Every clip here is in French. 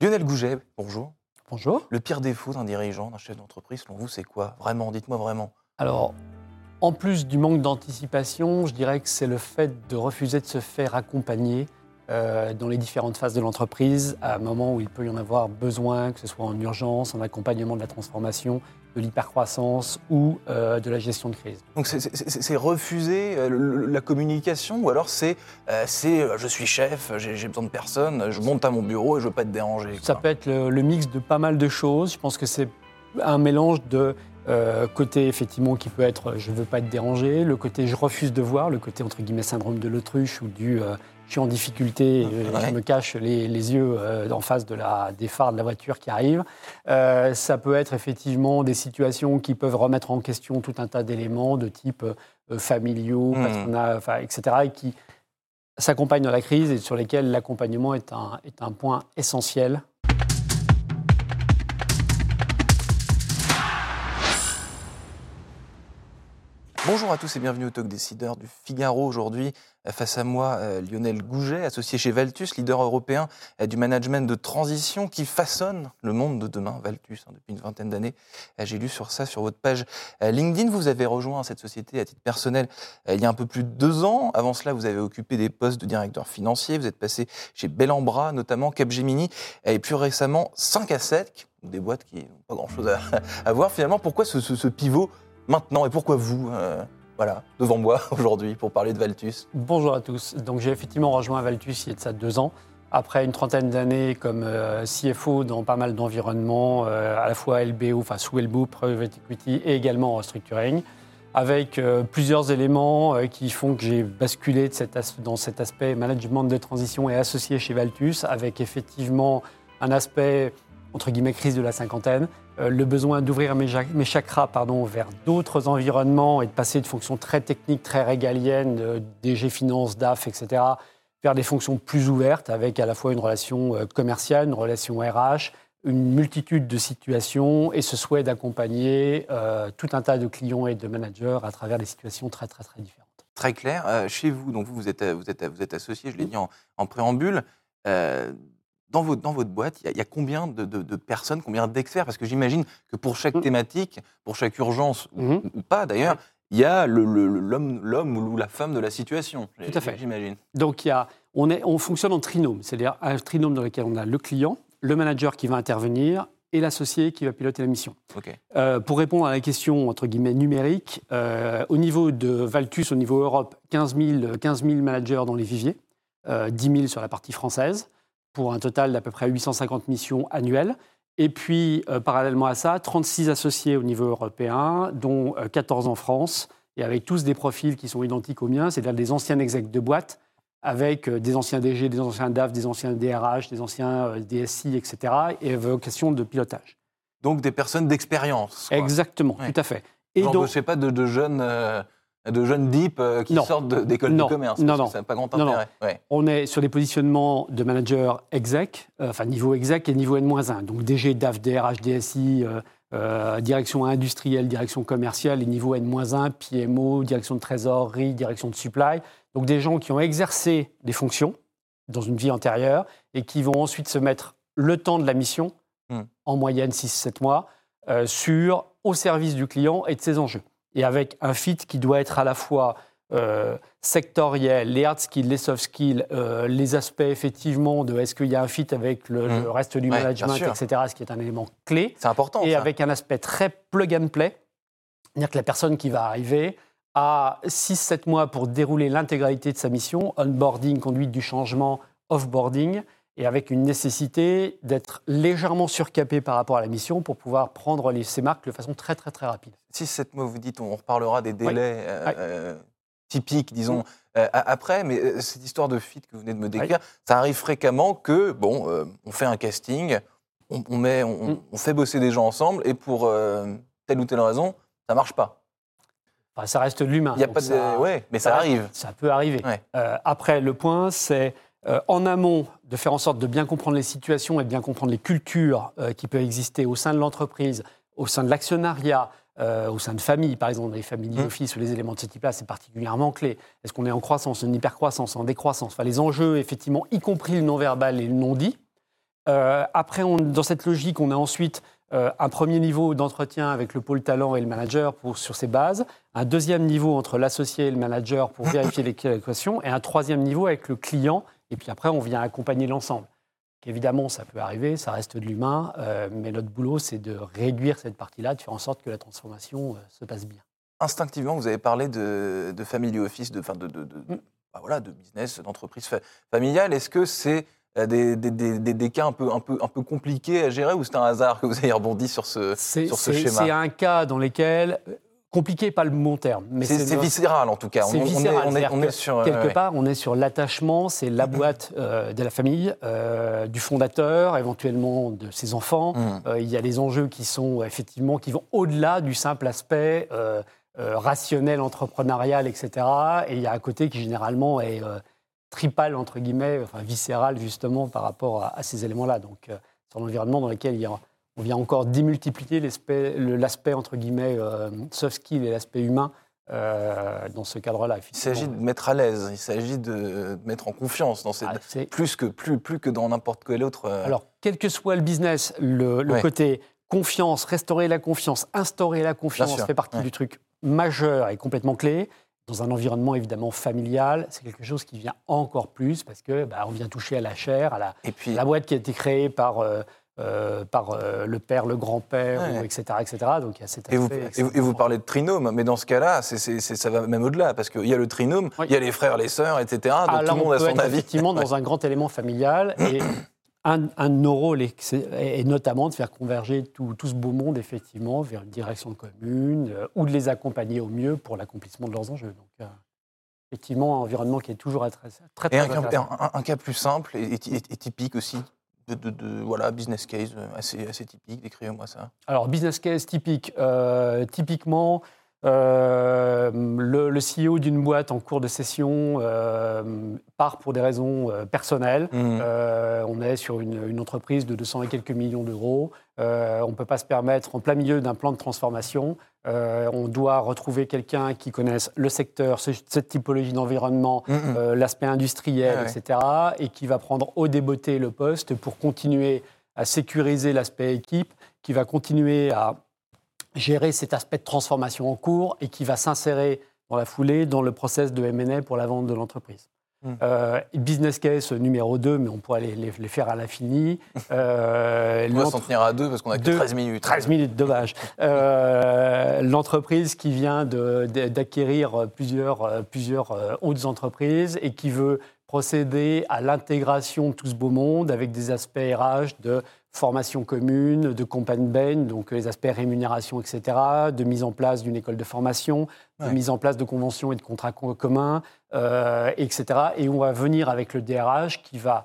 Lionel Gouget, bonjour. Bonjour. Le pire défaut d'un dirigeant, d'un chef d'entreprise, selon vous, c'est quoi? Vraiment, dites-moi vraiment. Alors, en plus du manque d'anticipation, je dirais que c'est le fait de refuser de se faire accompagner euh, dans les différentes phases de l'entreprise à un moment où il peut y en avoir besoin, que ce soit en urgence, en accompagnement de la transformation, de l'hypercroissance ou euh, de la gestion de crise. Donc c'est- refuser euh, la communication ou alors c'est euh, euh, je suis chef, j'ai besoin de personne, je monte à mon bureau et je veux pas être dérangé. Ça peut être le, le mix de pas mal de choses. Je pense que c'est un mélange de côté effectivement qui peut être je veux pas être dérangé, le côté je refuse de voir, le côté entre guillemets syndrome de l'autruche ou du je suis en difficulté, Ouais. je me cache les, les yeux euh, en face de la, des phares de la voiture qui arrivent. Euh, ça peut être effectivement des situations qui peuvent remettre en question tout un tas d'éléments de type euh, familiaux, patronat, enfin, etc. et qui s'accompagnent dans la crise et sur lesquels l'accompagnement est un, est un point essentiel Bonjour à tous et bienvenue au Talk Décideur du Figaro. Aujourd'hui, euh, face à moi, euh, Lionel Gouget, associé chez Valtus, leader européen euh, du management de transition qui façonne le monde de demain. Valtus, hein, depuis une vingtaine d'années. J'ai lu sur ça sur votre page LinkedIn. Vous avez rejoint cette société à titre personnel il y a un peu plus de deux ans. Avant cela, vous avez occupé des postes de directeur financier. Vous êtes passé chez Bellambra, notamment Capgemini, et plus récemment 5 à 7, des boîtes qui n'ont pas grand-chose à, voir. Finalement, pourquoi ce pivot maintenant et pourquoi vous euh, voilà, devant moi aujourd'hui pour parler de Valtus Bonjour à tous. Donc j'ai effectivement rejoint Valtus il y a deux ans. Après une trentaine d'années comme euh, CFO dans pas mal d'environnements, euh, à la fois LBO, enfin sous LBO, Private Equity et également en restructuring, avec plusieurs éléments qui font que j'ai basculé cet dans cet aspect management de transition et associé chez Valtus, avec effectivement un aspect entre guillemets crise de la cinquantaine, euh, le besoin d'ouvrir mes, chakras pardon, vers d'autres environnements et de passer de fonctions très techniques, très régaliennes, DG Finance, DAF, etc., vers des fonctions plus ouvertes avec à la fois une relation euh, commerciale, une relation RH, une multitude de situations et ce souhait d'accompagner euh, tout un tas de clients et de managers à travers des situations très, très, très différentes. Très clair. Chez vous, donc vous, vous êtes, vous êtes, vous êtes associé, je l'ai dit en, en préambule. Dans, votre, dans votre boîte, il y a- il y, a combien de, de- de personnes, combien d'experts? Parce que j'imagine que pour chaque Mm. thématique, pour chaque urgence, ou- Mhm. ou, pas d'ailleurs, il y a l'homme ou la femme de la situation. Tout à fait. J'imagine. Donc, il y a, on, est, on fonctionne en trinôme, c'est-à-dire un trinôme dans lequel on a le client, le manager qui va intervenir et l'associé qui va piloter la mission. Ok. Euh, pour répondre à la question entre guillemets numérique, euh, au niveau de Valtus, au niveau Europe, 15 000, 15 000 managers dans les viviers, euh, 10 000 sur la partie française, pour un total d'à peu près 850 missions annuelles. Et puis, euh, parallèlement à ça, 36 associés au niveau européen, dont euh, 14 en France, et avec tous des profils qui sont identiques aux miens, c'est-à-dire des anciens execs de boîte, avec euh, des anciens DG, des anciens DAF, des anciens DRH, des anciens euh, DSI, etc., et vocation de pilotage. Donc des personnes d'expérience. Exactement, Ouais. tout à fait. Et Genre, donc, pas, de, de jeunes, euh, de jeunes deep euh, qui Non. sortent de- d'école de Non. commerce. Non, parce que non. Ça n'a pas grand intérêt. Ouais. on est sur des positionnements de manager exec, euh, enfin niveau exec et niveau N-1. Donc DG, DAF, DRH, DSI, euh, euh, direction industrielle, direction commerciale et niveau N-1, PMO, direction de trésorerie, direction de supply. Donc des gens qui ont exercé des fonctions dans une vie antérieure et qui vont ensuite se mettre le temps de la mission, Hmm. en moyenne 6-7 mois, sur, au service du client et de ses enjeux. Et avec un fit qui doit être à la fois euh, sectoriel, les hard skills, les soft skills, euh, les aspects effectivement de est-ce qu'il y a un fit avec le, le reste du Ouais, management, etc., ce qui est un élément clé, C'est important. et ça. avec un aspect très plug and play, c'est-à-dire que la personne qui va arriver a 6-7 mois pour dérouler l'intégralité de sa mission, onboarding, conduite du changement, offboarding, et avec une nécessité d'être légèrement surcapé par rapport à la mission pour pouvoir prendre les, ses marques de façon très très très rapide. 6-7 mois, vous dites, on reparlera des délais euh, euh, typiques, disons, euh, après, mais cette histoire de fit que vous venez de me décrire, ça arrive fréquemment que, bon, euh, on fait un casting, on, on met, on, Mm. on fait bosser des gens ensemble, et pour telle ou telle raison, ça marche pas. Enfin, ça reste de l'humain. Il y a pas de... ça- Ouais, mais ça, arrive. Ça peut arriver. Ouais. Après, le point, c'est euh, en amont de faire en sorte de bien comprendre les situations et de bien comprendre les cultures euh, qui peuvent exister au sein de l'entreprise, au sein de l'actionnariat, euh, au sein de familles, par exemple, les familles Mmh. d'office ou les éléments de ce type-là, c'est particulièrement clé. Est-ce qu'on est en croissance, en hypercroissance, en décroissance? Enfin, Les enjeux, effectivement, y compris le non-verbal et le non-dit. après, dans cette logique, on a ensuite un premier niveau d'entretien avec le pôle talent et le manager pour, sur ces bases, un deuxième niveau entre l'associé et le manager pour vérifier l'équation, et un troisième niveau avec le client, et puis après, on vient accompagner l'ensemble. Évidemment, ça peut arriver, ça reste de l'humain, mais notre boulot, c'est de réduire cette partie-là, de faire en sorte que la transformation se passe bien instinctivement, vous avez parlé de, family office, de, de, de, mm. bah voilà, de business, d'entreprise familiale. Est-ce que c'est euh, des, des, cas un peu, un, peu, un peu compliqués à gérer ou c'est un hasard que vous avez rebondi sur ce, sur ce schéma? C'est un cas dans lequel compliqué, pas le bon terme. Mais c'est viscéral en tout cas. C'est viscéral. On, est, on est, sur, quelque part, on est sur l'attachement, c'est la boîte euh, de la famille, euh, du fondateur, éventuellement de ses enfants. Mm. il y a des enjeux qui sont effectivement qui vont au-delà du simple aspect euh, rationnel, entrepreneurial, etc. Et il y a un côté qui généralement est euh, tripal, entre guillemets, enfin viscéral justement par rapport à, ces éléments-là. Donc euh, c'est un environnement dans lequel il y a, on vient encore démultiplier l'aspect, entre guillemets, soft skill et l'aspect humain dans ce cadre-là. Il s'agit de mettre à l'aise, il s'agit de mettre en confiance dans cette... Ah, plus, que, plus, plus que dans n'importe quel autre... Alors, quel que soit le business, le, côté confiance, restaurer la confiance, instaurer la confiance fait partie du truc majeur et complètement clé. Dans un environnement évidemment familial, c'est quelque chose qui vient encore plus parce que bah, on vient toucher à la chair, à la, la boîte qui a été créée par euh, euh, par euh, le père, le grand-père, etc., etc. Donc il y a cet et, vous, et, vous, parlez de trinôme, mais dans ce cas-là, ça va même au-delà, parce qu'il y a le trinôme, il y a les frères, les sœurs, etc. Donc ah, tout le monde a son avis. Effectivement, dans un grand élément familial. Et un, de nos rôles est, notamment de faire converger tout, ce beau monde effectivement vers une direction commune euh, ou de les accompagner au mieux pour l'accomplissement de leurs enjeux. Donc, effectivement, un environnement qui est toujours très, très, et un, cas plus simple et, typique aussi? De, voilà, business case euh, assez, assez typique, décrivez-moi ça. Alors, business case typique, typiquement, euh, le, CEO d'une boîte en cours de session euh, part pour des raisons euh, personnelles. Mmh. on est sur une, entreprise de 200 et quelques millions d'euros. on ne peut pas se permettre, en plein milieu d'un plan de transformation, on doit retrouver quelqu'un qui connaisse le secteur, cette typologie d'environnement, mmh, mmh. l'aspect industriel, ah etc., et qui va prendre au débeauté le poste pour continuer à sécuriser l'aspect équipe, qui va continuer à gérer cet aspect de transformation en cours et qui va s'insérer dans la foulée dans le process de M&A pour la vente de l'entreprise. Hmm. Euh, business case numéro 2, mais on pourrait les, les, faire à l'infini. Euh, on va s'en tenir à deux parce qu'on a que 13 minutes. 13 minutes, dommage. Euh, l'entreprise qui vient d'acquérir plusieurs, plusieurs autres entreprises et qui veut procéder à l'intégration de tout ce beau monde avec des aspects RH de formation commune, de compagnie ben, donc les aspects rémunération, etc., de mise en place d'une école de formation, de mise en place de conventions et de contrats communs, euh, etc. Et on va venir avec le DRH qui va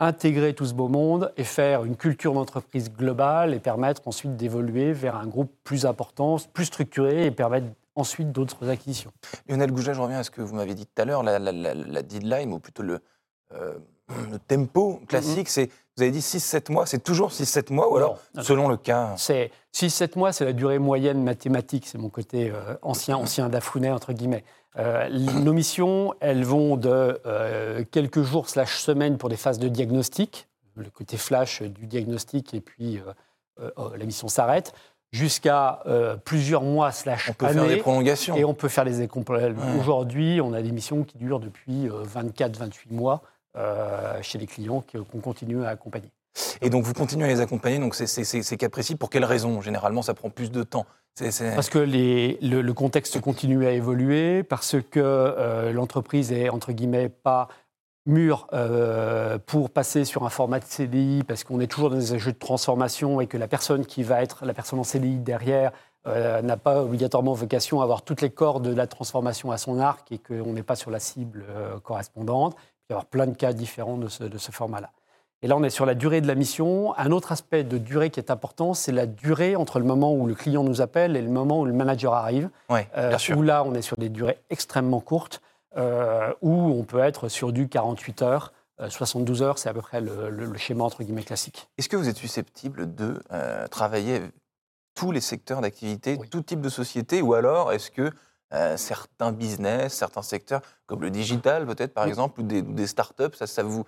intégrer tout ce beau monde et faire une culture d'entreprise globale et permettre ensuite d'évoluer vers un groupe plus important, plus structuré et permettre ensuite d'autres acquisitions. Lionel Gouget, je reviens à ce que vous m'avez dit tout à l'heure, la, deadline, ou plutôt le, euh, le tempo classique, mm-hmm. c'est, vous avez dit 6-7 mois, c'est toujours 6-7 mois, ou alors, selon le cas C'est 6-7 mois, c'est la durée moyenne mathématique, c'est mon côté euh, ancien, ancien dafounet, entre guillemets. Euh, nos missions, elles vont de quelques jours slash semaines pour des phases de diagnostic, le côté flash du diagnostic, et puis oh, la mission s'arrête, jusqu'à plusieurs mois slash On peut faire des prolongations. Et on peut faire des Aujourd'hui, on a des missions qui durent depuis 24-28 mois. Euh, chez les clients qu'on continue à accompagner. Et donc vous continuez à les accompagner, donc c'est cas précis. Pour quelles raisons Généralement, ça prend plus de temps. Parce que les, le, contexte continue à évoluer, parce que euh, l'entreprise est, entre guillemets, pas mûre euh, pour passer sur un format de CDI, parce qu'on est toujours dans des jeux de transformation et que la personne qui va être la personne en CDI derrière n'a pas obligatoirement vocation à avoir toutes les cordes de la transformation à son arc et qu'on n'est pas sur la cible correspondante. Il y avoir plein de cas différents de ce, format-là. Et là, on est sur la durée de la mission. Un autre aspect de durée qui est important, c'est la durée entre le moment où le client nous appelle et le moment où le manager arrive. Ouais, bien sûr. Où là, on est sur des durées extrêmement courtes, euh, où on peut être sur du 48 heures. 72 euh, heures, c'est à peu près le, schéma entre guillemets classique. Est-ce que vous êtes susceptible de euh, travailler tous les secteurs d'activité, tout type de société, ou alors est-ce que euh, certains business, certains secteurs, comme le digital peut-être par exemple, ou des, des startups, ça, ça vous,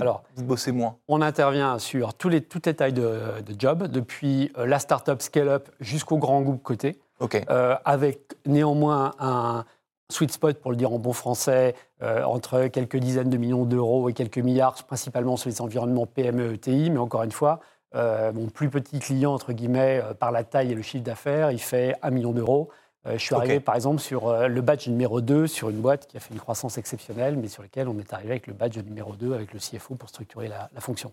Alors, Vous bossez moins. On intervient sur tous les, toutes les tailles de, de job, depuis euh, la start-up scale-up jusqu'au grand groupe côté, Ok. euh, avec néanmoins un sweet spot, pour le dire en bon français, euh, entre quelques dizaines de millions d'euros et quelques milliards, principalement sur les environnements PME, ETI. Mais encore une fois, euh, mon plus petit client, entre guillemets, par la taille et le chiffre d'affaires, il fait un million d'euros. Euh, je suis arrivé, par exemple, sur euh, le badge numéro 2, sur une boîte qui a fait une croissance exceptionnelle, mais sur lequel on est arrivé avec le badge numéro 2, avec le CFO pour structurer la, la fonction.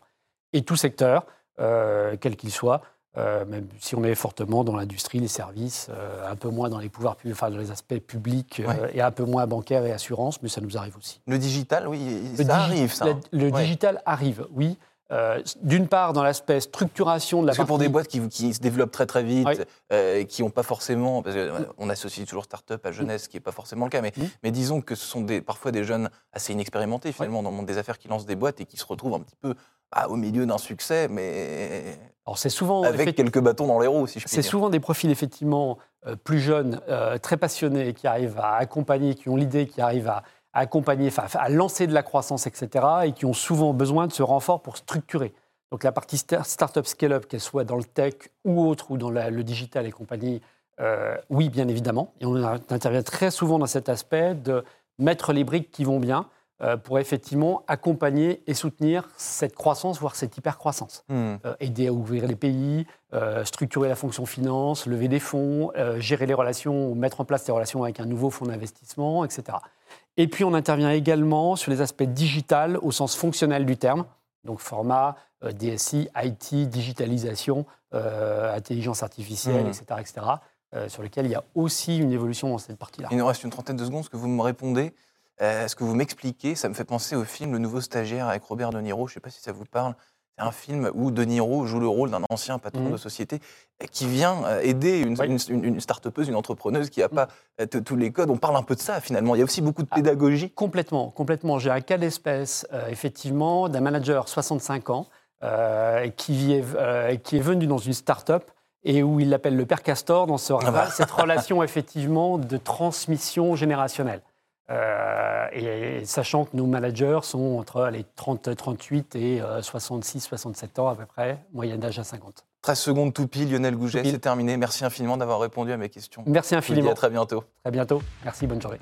Et tout secteur, euh, quel qu'il soit, euh, même si on est fortement dans l'industrie, les services, euh, un peu moins dans les pouvoirs publics, enfin dans les aspects publics, Ouais. et un peu moins bancaire et assurance, mais ça nous arrive aussi. Le digital, oui, Le ça digi- arrive, ça. Le, hein. le Ouais. digital arrive, oui. Euh, D'une part, dans l'aspect structuration de la Parce que pour partie- des boîtes qui, qui se développent très très vite, Oui. euh, et qui n'ont pas forcément, parce qu'on associe toujours start-up à jeunesse, ce qui n'est pas forcément le cas, mais, Mm. mais disons que ce sont des, parfois des jeunes assez inexpérimentés finalement dans le monde des affaires qui lancent des boîtes et qui se retrouvent un petit peu bah, au milieu d'un succès, mais Alors c'est souvent avec effectivement, quelques bâtons dans les roues, si je puis C'est dire. souvent des profils effectivement euh, plus jeunes, euh, très passionnés, qui arrivent à accompagner, qui ont l'idée, qui arrivent à, à accompagner, à lancer de la croissance, etc., et qui ont souvent besoin de ce renfort pour structurer. Donc la partie star- startup scale-up, qu'elle soit dans le tech ou autre, ou dans la- le digital et compagnie, euh, oui, bien évidemment. Et on intervient très souvent dans cet aspect de mettre les briques qui vont bien euh, pour effectivement accompagner et soutenir cette croissance, voire cette hyper-croissance Hmm. euh, aider à ouvrir les pays, structurer la fonction finance, lever des fonds, gérer les relations, mettre en place des relations avec un nouveau fonds d'investissement, etc. Et puis on intervient également sur les aspects digital au sens fonctionnel du terme, donc format, euh, DSI, IT, digitalisation, euh, intelligence artificielle, etc., etc., euh, sur lesquels il y a aussi une évolution dans cette partie-là. Il nous reste une trentaine de secondes. Ce que vous me répondez, ce que vous m'expliquez, ça me fait penser au film Le Nouveau Stagiaire avec Robert De Niro. Je ne sais pas si ça vous parle. Un film où De Niro joue le rôle d'un ancien patron Mhm. de société euh, qui vient euh, aider une, Oui. une, une, une start-upeuse, une entrepreneuse qui n'a Mhm. pas euh, tous les codes. On parle un peu de ça finalement. Il y a aussi beaucoup de Ah. pédagogie. Complètement, complètement. J'ai un cas d'espèce, euh, effectivement, d'un manager 65 ans euh, qui, est, euh, qui est venu dans une start-up et où il l'appelle le père Castor dans ce, Ah bah. cette relation, effectivement, de transmission générationnelle. Euh, et, sachant que nos managers sont entre les 30, 38 et 66, 67 ans à peu près, moyenne d'âge à 50. 13 secondes tout pile. Lionel Gouget, c'est terminé. Merci infiniment d'avoir répondu à mes questions. Merci Je vous dis infiniment. à très bientôt. À bientôt. Merci, bonne journée.